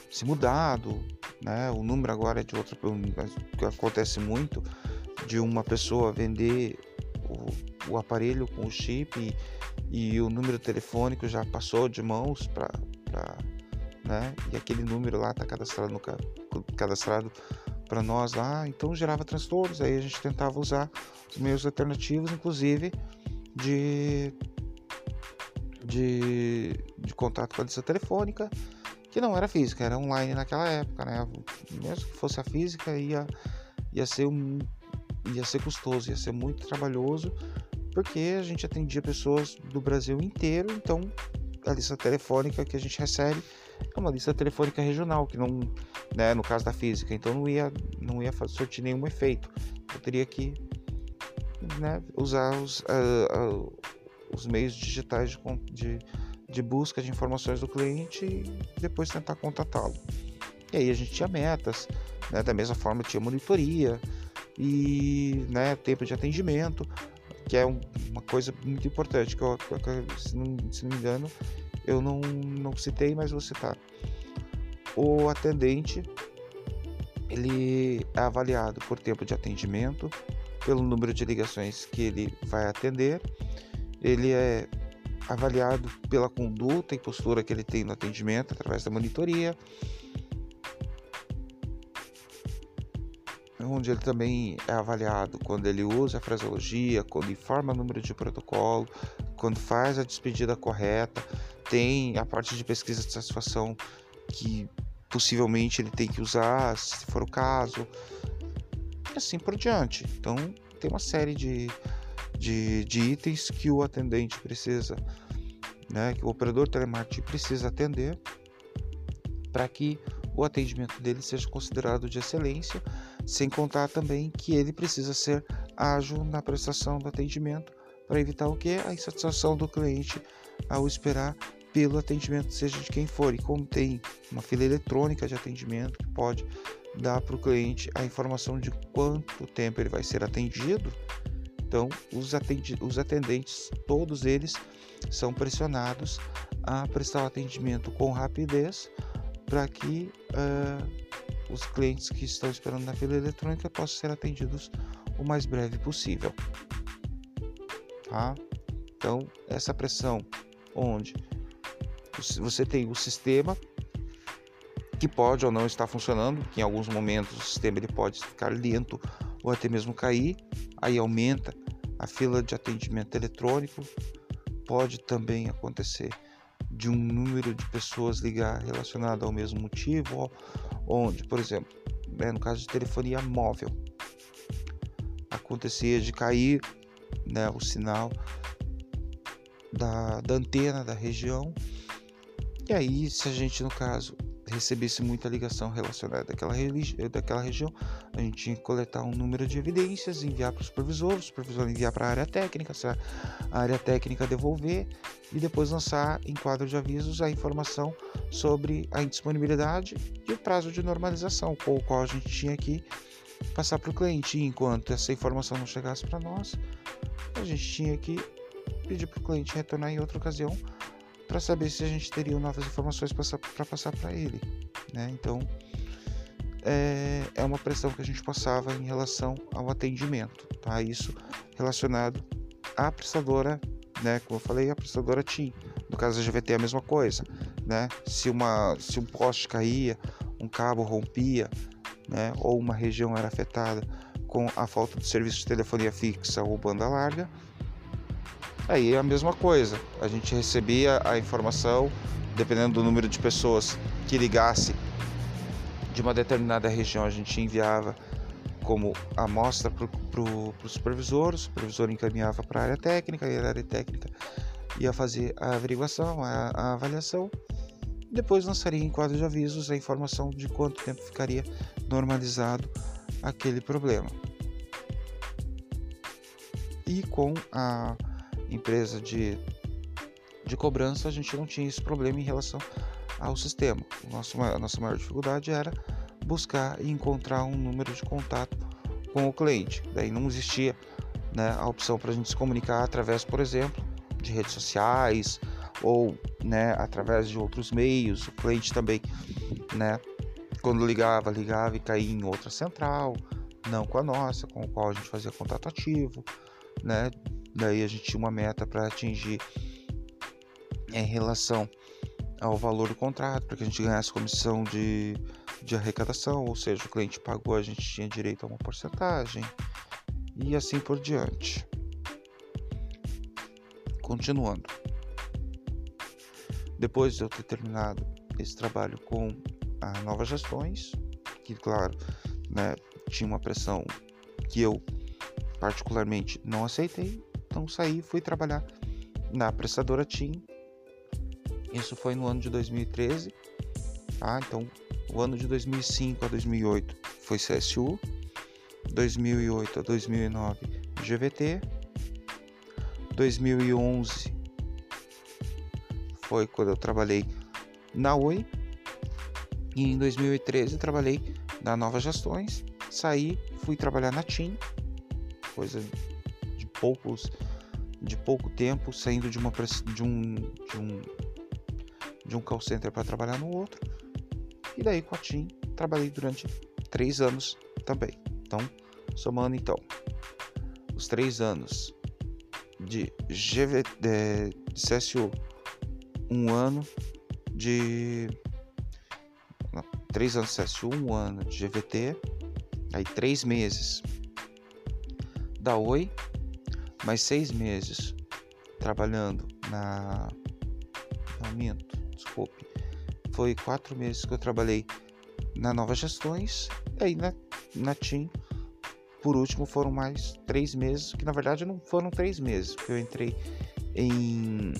se mudado, né? O número agora é de outra que acontece muito de uma pessoa vender o, o aparelho com o chip e, e, o número telefônico já passou de mãos para né? E aquele número lá está cadastrado no cadastrado para nós lá, então gerava transtornos. Aí a gente tentava usar os meios alternativos, inclusive de, de, de contato com a lista telefônica, que não era física, era online naquela época, né? Mesmo que fosse a física, ia, ia, ser, um, ia ser custoso, ia ser muito trabalhoso, porque a gente atendia pessoas do Brasil inteiro, então a lista telefônica que a gente recebe é uma lista telefônica regional, que não, né, no caso da física, então não ia, não ia surtir nenhum efeito. Eu teria que né, usar os, uh, uh, os meios digitais de, de, de, busca de informações do cliente e depois tentar contatá-lo. E aí a gente tinha metas, né, da mesma forma tinha monitoria e né, tempo de atendimento, que é um, uma coisa muito importante, que, eu, que se, não, se não me engano, eu não, não citei, mas vou citar. O atendente ele é avaliado por tempo de atendimento, pelo número de ligações que ele vai atender, ele é avaliado pela conduta e postura que ele tem no atendimento através da monitoria, onde ele também é avaliado quando ele usa a fraseologia, quando informa o número de protocolo, quando faz a despedida correta, tem a parte de pesquisa de satisfação que possivelmente ele tem que usar, se for o caso, e assim por diante. Então, tem uma série de, de, de itens que o atendente precisa, né, que o operador telemarketing precisa atender para que o atendimento dele seja considerado de excelência, sem contar também que ele precisa ser ágil na prestação do atendimento para evitar o que? A insatisfação do cliente ao esperar pelo atendimento, seja de quem for. E como tem uma fila eletrônica de atendimento que pode dar para o cliente a informação de quanto tempo ele vai ser atendido, então os, os atendentes, todos eles, são pressionados a prestar o atendimento com rapidez para que uh, os clientes que estão esperando na fila eletrônica possam ser atendidos o mais breve possível. Tá? Então, essa pressão onde você tem o sistema que pode ou não estar funcionando, que em alguns momentos o sistema ele pode ficar lento ou até mesmo cair, aí aumenta a fila de atendimento eletrônico, pode também acontecer de um número de pessoas ligar relacionado ao mesmo motivo, onde, por exemplo, né, no caso de telefonia móvel, acontecia de cair né, o sinal da, da antena da região. E aí, se a gente, no caso, recebesse muita ligação relacionada daquela, daquela região, a gente tinha que coletar um número de evidências, enviar para o supervisor, o supervisor enviar para a área técnica, a área técnica devolver e depois lançar em quadro de avisos a informação sobre a indisponibilidade e o prazo de normalização, com o qual a gente tinha que passar para o cliente. E enquanto essa informação não chegasse para nós, a gente tinha que pedir para o cliente retornar em outra ocasião para saber se a gente teria novas informações para passar para ele. Né? Então, é, é, uma pressão que a gente passava em relação ao atendimento, tá? Isso relacionado à prestadora, né? Como eu falei, a prestadora TIM. No caso da GVT é a mesma coisa, né? Se, uma, se um poste caía, um cabo rompia, né? Ou uma região era afetada com a falta de serviço de telefonia fixa ou banda larga, Aí é a mesma coisa, a gente recebia a informação, dependendo do número de pessoas que ligasse de uma determinada região, a gente enviava como amostra para o supervisor, o supervisor encaminhava para a área técnica, e a área técnica ia fazer a averiguação, a, a avaliação, depois lançaria em quadro de avisos a informação de quanto tempo ficaria normalizado aquele problema. E com a empresa de, de cobrança, a gente não tinha esse problema em relação ao sistema. Nosso, a nossa maior dificuldade era buscar e encontrar um número de contato com o cliente. Daí não existia né, a opção para a gente se comunicar através, por exemplo, de redes sociais ou né, através de outros meios. O cliente também, né, quando ligava, ligava e caía em outra central, não com a nossa, com a qual a gente fazia contato ativo, né, Daí a gente tinha uma meta para atingir em relação ao valor do contrato, para que a gente ganhasse comissão de, de arrecadação, ou seja, o cliente pagou, a gente tinha direito a uma porcentagem e assim por diante. Continuando. Depois de eu ter terminado esse trabalho com a Novas Gestões, que claro, né, tinha uma pressão que eu particularmente não aceitei, então saí fui trabalhar na prestadora TIM. Isso foi no ano de 2013. Tá? Então, o ano de 2005 a 2008 foi CSU. 2008 a 2009 GVT. 2011 foi quando eu trabalhei na Oi. E em 2013 trabalhei na Novas Gestões. Saí, fui trabalhar na TIM. Coisa poucos de pouco tempo saindo de uma de um de um de um call center para trabalhar no outro. E daí com a TIM trabalhei durante três anos também. Então somando então os três anos de GV de, de CSU um ano de não, três anos de CSU um ano de GVT aí três meses da Oi mais seis meses trabalhando na. Não minto, desculpe. Foi quatro meses que eu trabalhei na Novas Gestões, e aí na, na TIM, por último, foram mais três meses, que na verdade não foram três meses, porque eu entrei em.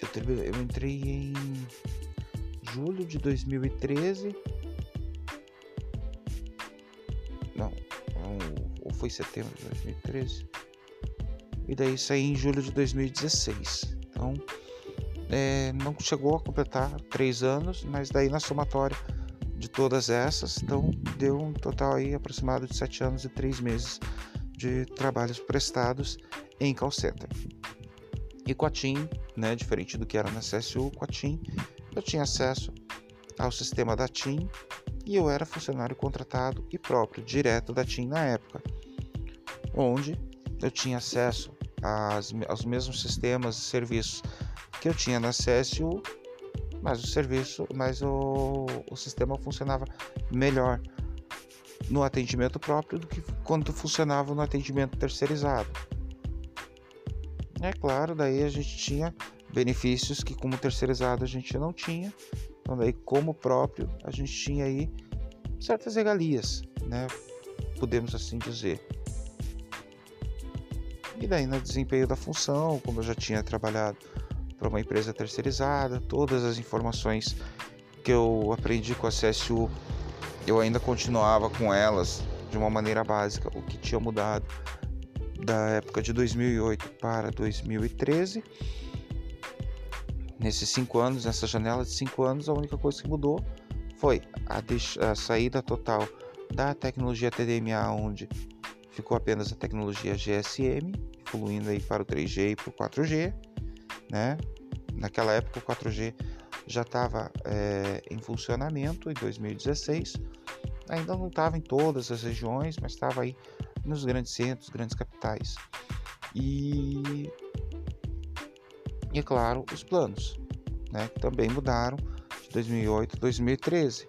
Eu, eu entrei em julho de 2013. Foi setembro de 2013. E daí saí em julho de 2016. Então, é, não chegou a completar três anos, mas daí na somatória de todas essas, então deu um total aí aproximado de sete anos e três meses de trabalhos prestados em call center. E com a TIM, né, diferente do que era na CSU, com a TIM eu tinha acesso ao sistema da TIM e eu era funcionário contratado e próprio, direto da TIM na época, onde eu tinha acesso às, aos mesmos sistemas e serviços que eu tinha na CSU, mas o serviço, mas o, o sistema funcionava melhor no atendimento próprio do que quando funcionava no atendimento terceirizado. É claro, daí a gente tinha benefícios que como terceirizado a gente não tinha. Então daí como próprio a gente tinha aí certas regalias, né? Podemos assim dizer. E daí no desempenho da função, como eu já tinha trabalhado para uma empresa terceirizada, todas as informações que eu aprendi com a CSU, eu ainda continuava com elas de uma maneira básica, o que tinha mudado da época de 2008 para 2013. Nesses cinco anos, nessa janela de cinco anos, a única coisa que mudou foi a, a saída total da tecnologia TDMA, onde ficou apenas a tecnologia GSM, evoluindo aí para o 3G e para o 4G, né? Naquela época o 4G já estava é, em funcionamento em 2016, ainda não estava em todas as regiões, mas estava aí nos grandes centros, grandes capitais. E, e é claro, os planos, né, também mudaram de 2008 a 2013,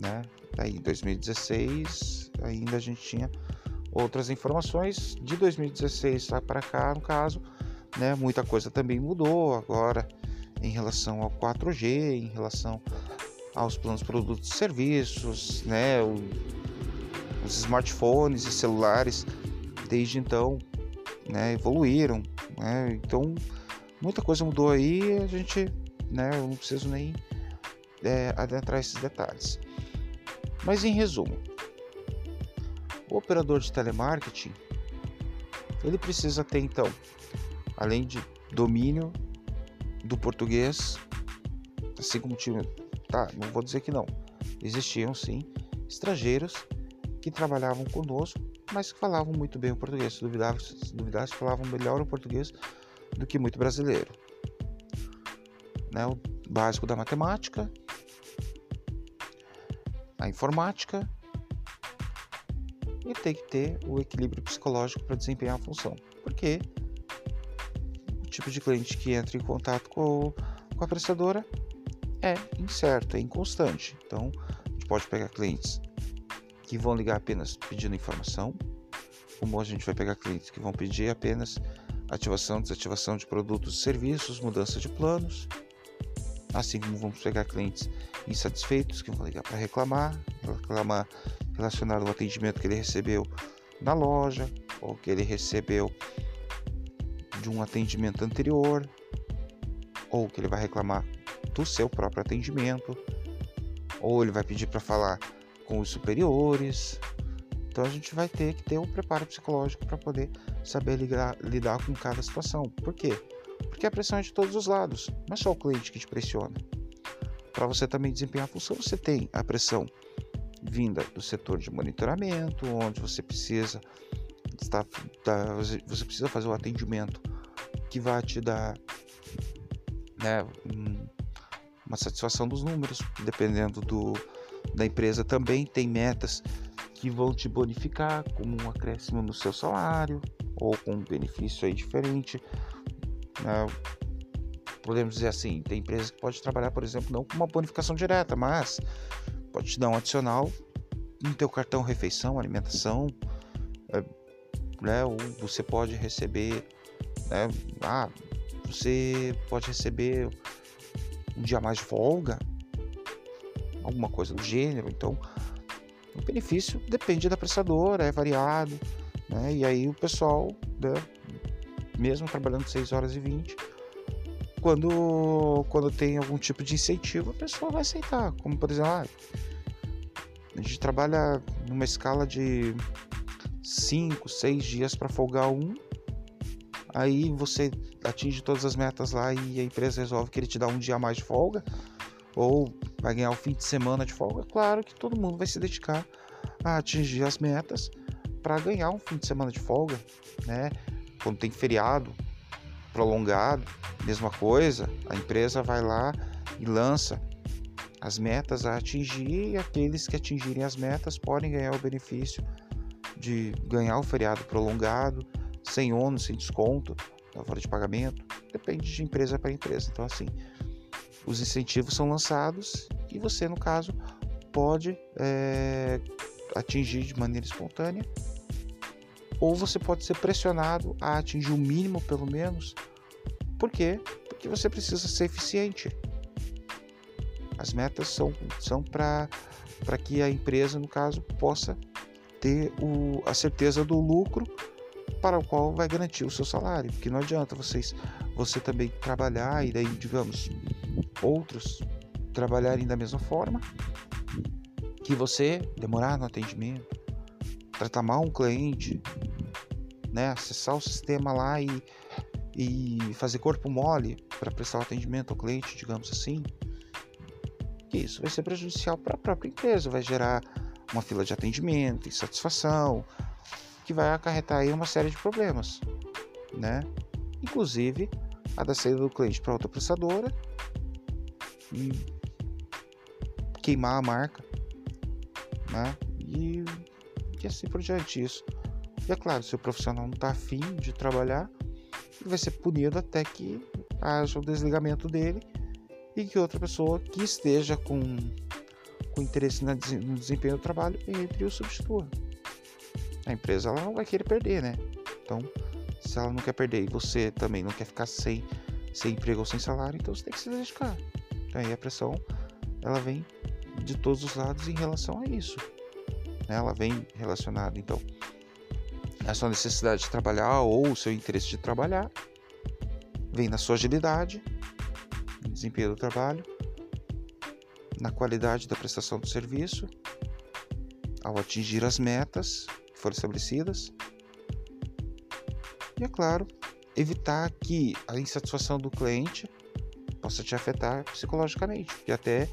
né? Daí em 2016 ainda a gente tinha outras informações de 2016 para cá, no caso, né, muita coisa também mudou agora em relação ao 4G, em relação aos planos produtos e serviços, né, o, os smartphones e celulares desde então né, evoluíram, né, então muita coisa mudou aí, a gente, né, eu não preciso nem é, adentrar esses detalhes. Mas em resumo, o operador de telemarketing ele precisa ter então, além de domínio do português, assim como tinha, tá, não vou dizer que não, existiam sim estrangeiros que trabalhavam conosco, mas que falavam muito bem o português. Se duvidar, se duvidar, falavam melhor o português do que muito brasileiro. Né? O básico da matemática, a informática e tem que ter o equilíbrio psicológico para desempenhar a função. Porque o tipo de cliente que entra em contato com, com a prestadora é incerto, é inconstante. Então, a gente pode pegar clientes que vão ligar apenas pedindo informação, como a gente vai pegar clientes que vão pedir apenas ativação, desativação de produtos e serviços, mudança de planos, assim como vamos pegar clientes insatisfeitos que vão ligar para reclamar, reclamar relacionado ao atendimento que ele recebeu na loja ou que ele recebeu de um atendimento anterior ou que ele vai reclamar do seu próprio atendimento ou ele vai pedir para falar com os superiores. Então a gente vai ter que ter um preparo psicológico para poder saber lidar, lidar com cada situação. Por quê? Porque a pressão é de todos os lados, não é só o cliente que te pressiona. Para você também desempenhar a função, você tem a pressão vinda do setor de monitoramento, onde você precisa estar, você precisa fazer o atendimento que vai te dar né, uma satisfação dos números, dependendo do, da empresa também tem metas que vão te bonificar como um acréscimo no seu salário ou com um benefício aí diferente. Né? Podemos dizer assim, tem empresas que pode trabalhar, por exemplo, não com uma bonificação direta, mas pode te dar um adicional no teu cartão refeição, alimentação, é, né? Ou você pode receber, né? Ah, você pode receber um dia mais de folga, alguma coisa do gênero. Então, o benefício depende da prestadora, é variado, né? E aí o pessoal, né, mesmo trabalhando 6 horas e 20, quando, quando tem algum tipo de incentivo, a pessoa vai aceitar. Como, por exemplo, ah, a gente trabalha numa escala de 5, 6 dias para folgar um. Aí você atinge todas as metas lá e a empresa resolve que ele te dá um dia a mais de folga. Ou vai ganhar o fim de semana de folga. Claro que todo mundo vai se dedicar a atingir as metas para ganhar um fim de semana de folga, né? Quando tem feriado prolongado, mesma coisa, a empresa vai lá e lança as metas a atingir e aqueles que atingirem as metas podem ganhar o benefício de ganhar o feriado prolongado, sem ônus, sem desconto, na hora de pagamento. Depende de empresa para empresa. Então, assim, os incentivos são lançados e você, no caso, pode é, atingir de maneira espontânea ou você pode ser pressionado a atingir o mínimo, pelo menos. Por quê? Porque você precisa ser eficiente. As metas são, são para que a empresa, no caso, possa ter o, a certeza do lucro para o qual vai garantir o seu salário. Porque não adianta vocês, você também trabalhar e daí, digamos, outros trabalharem da mesma forma que você demorar no atendimento, tratar mal um cliente, né, acessar o sistema lá e, e fazer corpo mole para prestar o atendimento ao cliente, digamos assim, isso vai ser prejudicial para a própria empresa, vai gerar uma fila de atendimento, insatisfação, que vai acarretar aí uma série de problemas, né? Inclusive a da saída do cliente para outra prestadora e queimar a marca, né? E, e assim por diante isso. E é claro, se o profissional não está afim de trabalhar, ele vai ser punido até que haja o desligamento dele e que outra pessoa que esteja com, com interesse no desempenho do trabalho entre e o substitua. A empresa ela não vai querer perder, né? Então, se ela não quer perder e você também não quer ficar sem, sem emprego ou sem salário, então você tem que se dedicar. Então, aí a pressão ela vem de todos os lados em relação a isso. Né? Ela vem relacionada, então, a sua necessidade de trabalhar ou o seu interesse de trabalhar, vem na sua agilidade, no desempenho do trabalho, na qualidade da prestação do serviço, ao atingir as metas que foram estabelecidas. E é claro, evitar que a insatisfação do cliente possa te afetar psicologicamente, porque até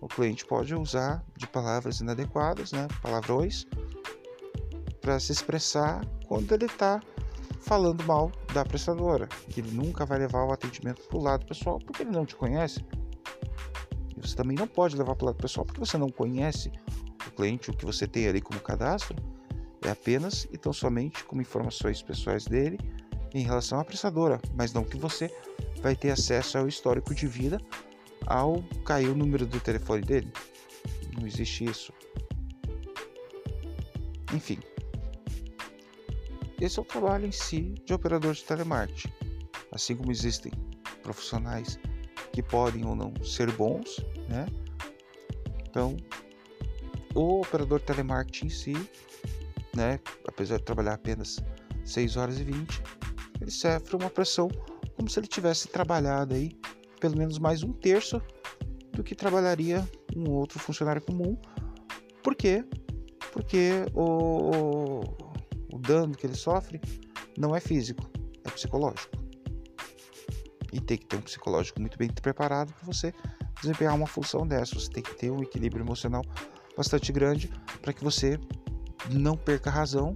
o cliente pode usar de palavras inadequadas, né, palavrões, para se expressar quando ele está falando mal da prestadora, que ele nunca vai levar o atendimento para o lado pessoal porque ele não te conhece. E você também não pode levar para o lado pessoal porque você não conhece o cliente, o que você tem ali como cadastro é apenas e tão somente como informações pessoais dele em relação à prestadora, mas não que você vai ter acesso ao histórico de vida ao cair o número do telefone dele. Não existe isso. Enfim, esse é o trabalho em si de operador de telemarketing. Assim como existem profissionais que podem ou não ser bons, né? Então, o operador de telemarketing em si, né, apesar de trabalhar apenas 6 horas e 20, ele sofre uma pressão como se ele tivesse trabalhado aí pelo menos mais um terço do que trabalharia um outro funcionário comum. Por quê? Porque o, o dano que ele sofre não é físico, é psicológico. E tem que ter um psicológico muito bem preparado para você desempenhar uma função dessa. Você tem que ter um equilíbrio emocional bastante grande para que você não perca a razão.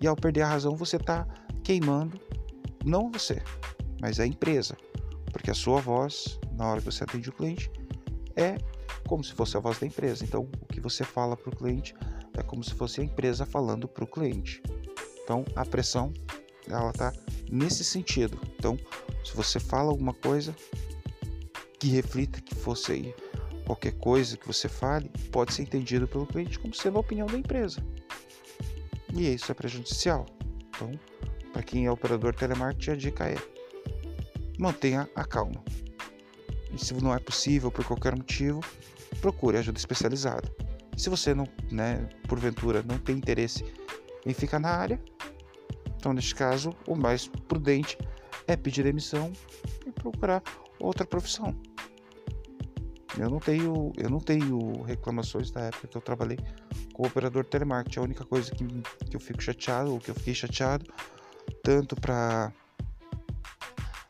E ao perder a razão, você está queimando não você, mas a empresa, porque a sua voz, na hora que você atende o cliente, é como se fosse a voz da empresa. Então, o que você fala para o cliente é como se fosse a empresa falando para o cliente. Então, a pressão ela está nesse sentido. Então, se você fala alguma coisa que reflita que fosse aí qualquer coisa que você fale, pode ser entendido pelo cliente como sendo a opinião da empresa. E isso é prejudicial. Então, para quem é operador telemarketing, a dica é mantenha a calma. E se não é possível por qualquer motivo, procure ajuda especializada. Se você não, né, porventura não tem interesse em ficar na área, então neste caso o mais prudente é pedir demissão e procurar outra profissão. Eu não tenho, eu não tenho reclamações da época que eu trabalhei com operador telemarketing. A única coisa que, que eu fico chateado, ou que eu fiquei chateado, tanto para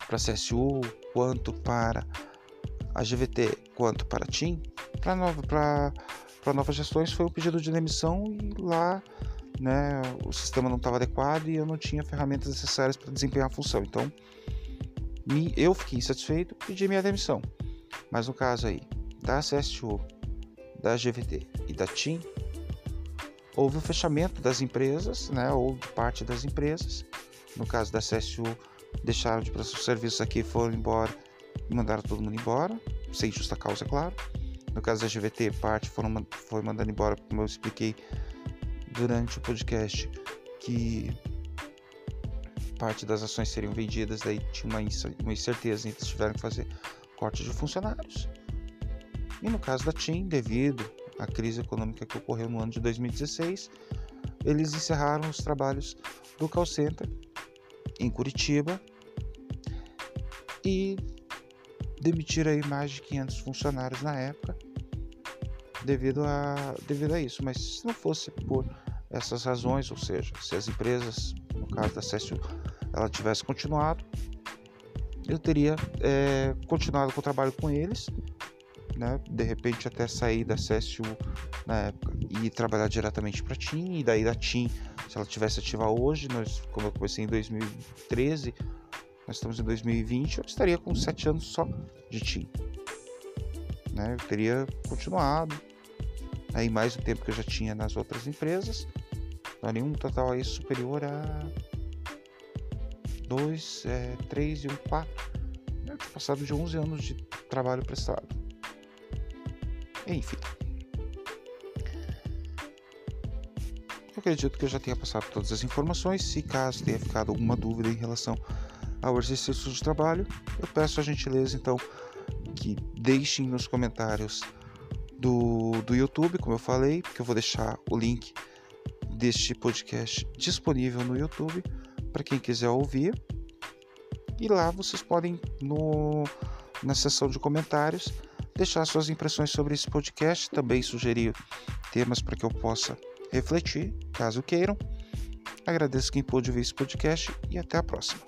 para CSU quanto para a GVT quanto para a TIM, para nova novas gestões foi o pedido de demissão e lá né, o sistema não estava adequado e eu não tinha ferramentas necessárias para desempenhar a função. Então, me, eu fiquei insatisfeito e pedi minha demissão. Mas no caso aí da CSU, da GVT e da TIM, houve o fechamento das empresas, né, ou parte das empresas. No caso da CSU, deixaram de prestar serviços aqui, foram embora e mandaram todo mundo embora, sem justa causa, é claro. No caso da GVT, parte foram, foi mandando embora, como eu expliquei durante o podcast, que parte das ações seriam vendidas, daí tinha uma, incerteza, então tiveram que fazer corte de funcionários. E no caso da TIM, devido à crise econômica que ocorreu no ano de 2016, eles encerraram os trabalhos do call center em Curitiba e demitiram aí mais de 500 funcionários na época devido a, devido a isso. Mas se não fosse por essas razões, ou seja, se as empresas, no caso da CSU, ela tivesse continuado, eu teria é, continuado com o trabalho com eles, né? De repente até sair da CSU na época e trabalhar diretamente para a TIM, e daí da TIM, se ela tivesse ativa hoje, nós, como eu comecei em 2013, nós estamos em 2020, eu estaria com 7 anos só de TIM. Né? Eu teria continuado, aí mais o tempo que eu já tinha nas outras empresas, daria um total aí superior a 2, é, 3 e um 4. Eu tinha passado de 11 anos de trabalho prestado. Enfim. Acredito que eu já tenha passado todas as informações. Se caso tenha ficado alguma dúvida em relação ao exercício de trabalho, eu peço a gentileza então que deixem nos comentários do, do YouTube, como eu falei, porque eu vou deixar o link deste podcast disponível no YouTube para quem quiser ouvir. E lá vocês podem, no, na seção de comentários, deixar suas impressões sobre esse podcast, também sugerir temas para que eu possa refletir, caso queiram. Agradeço quem pôde ver esse podcast e até a próxima.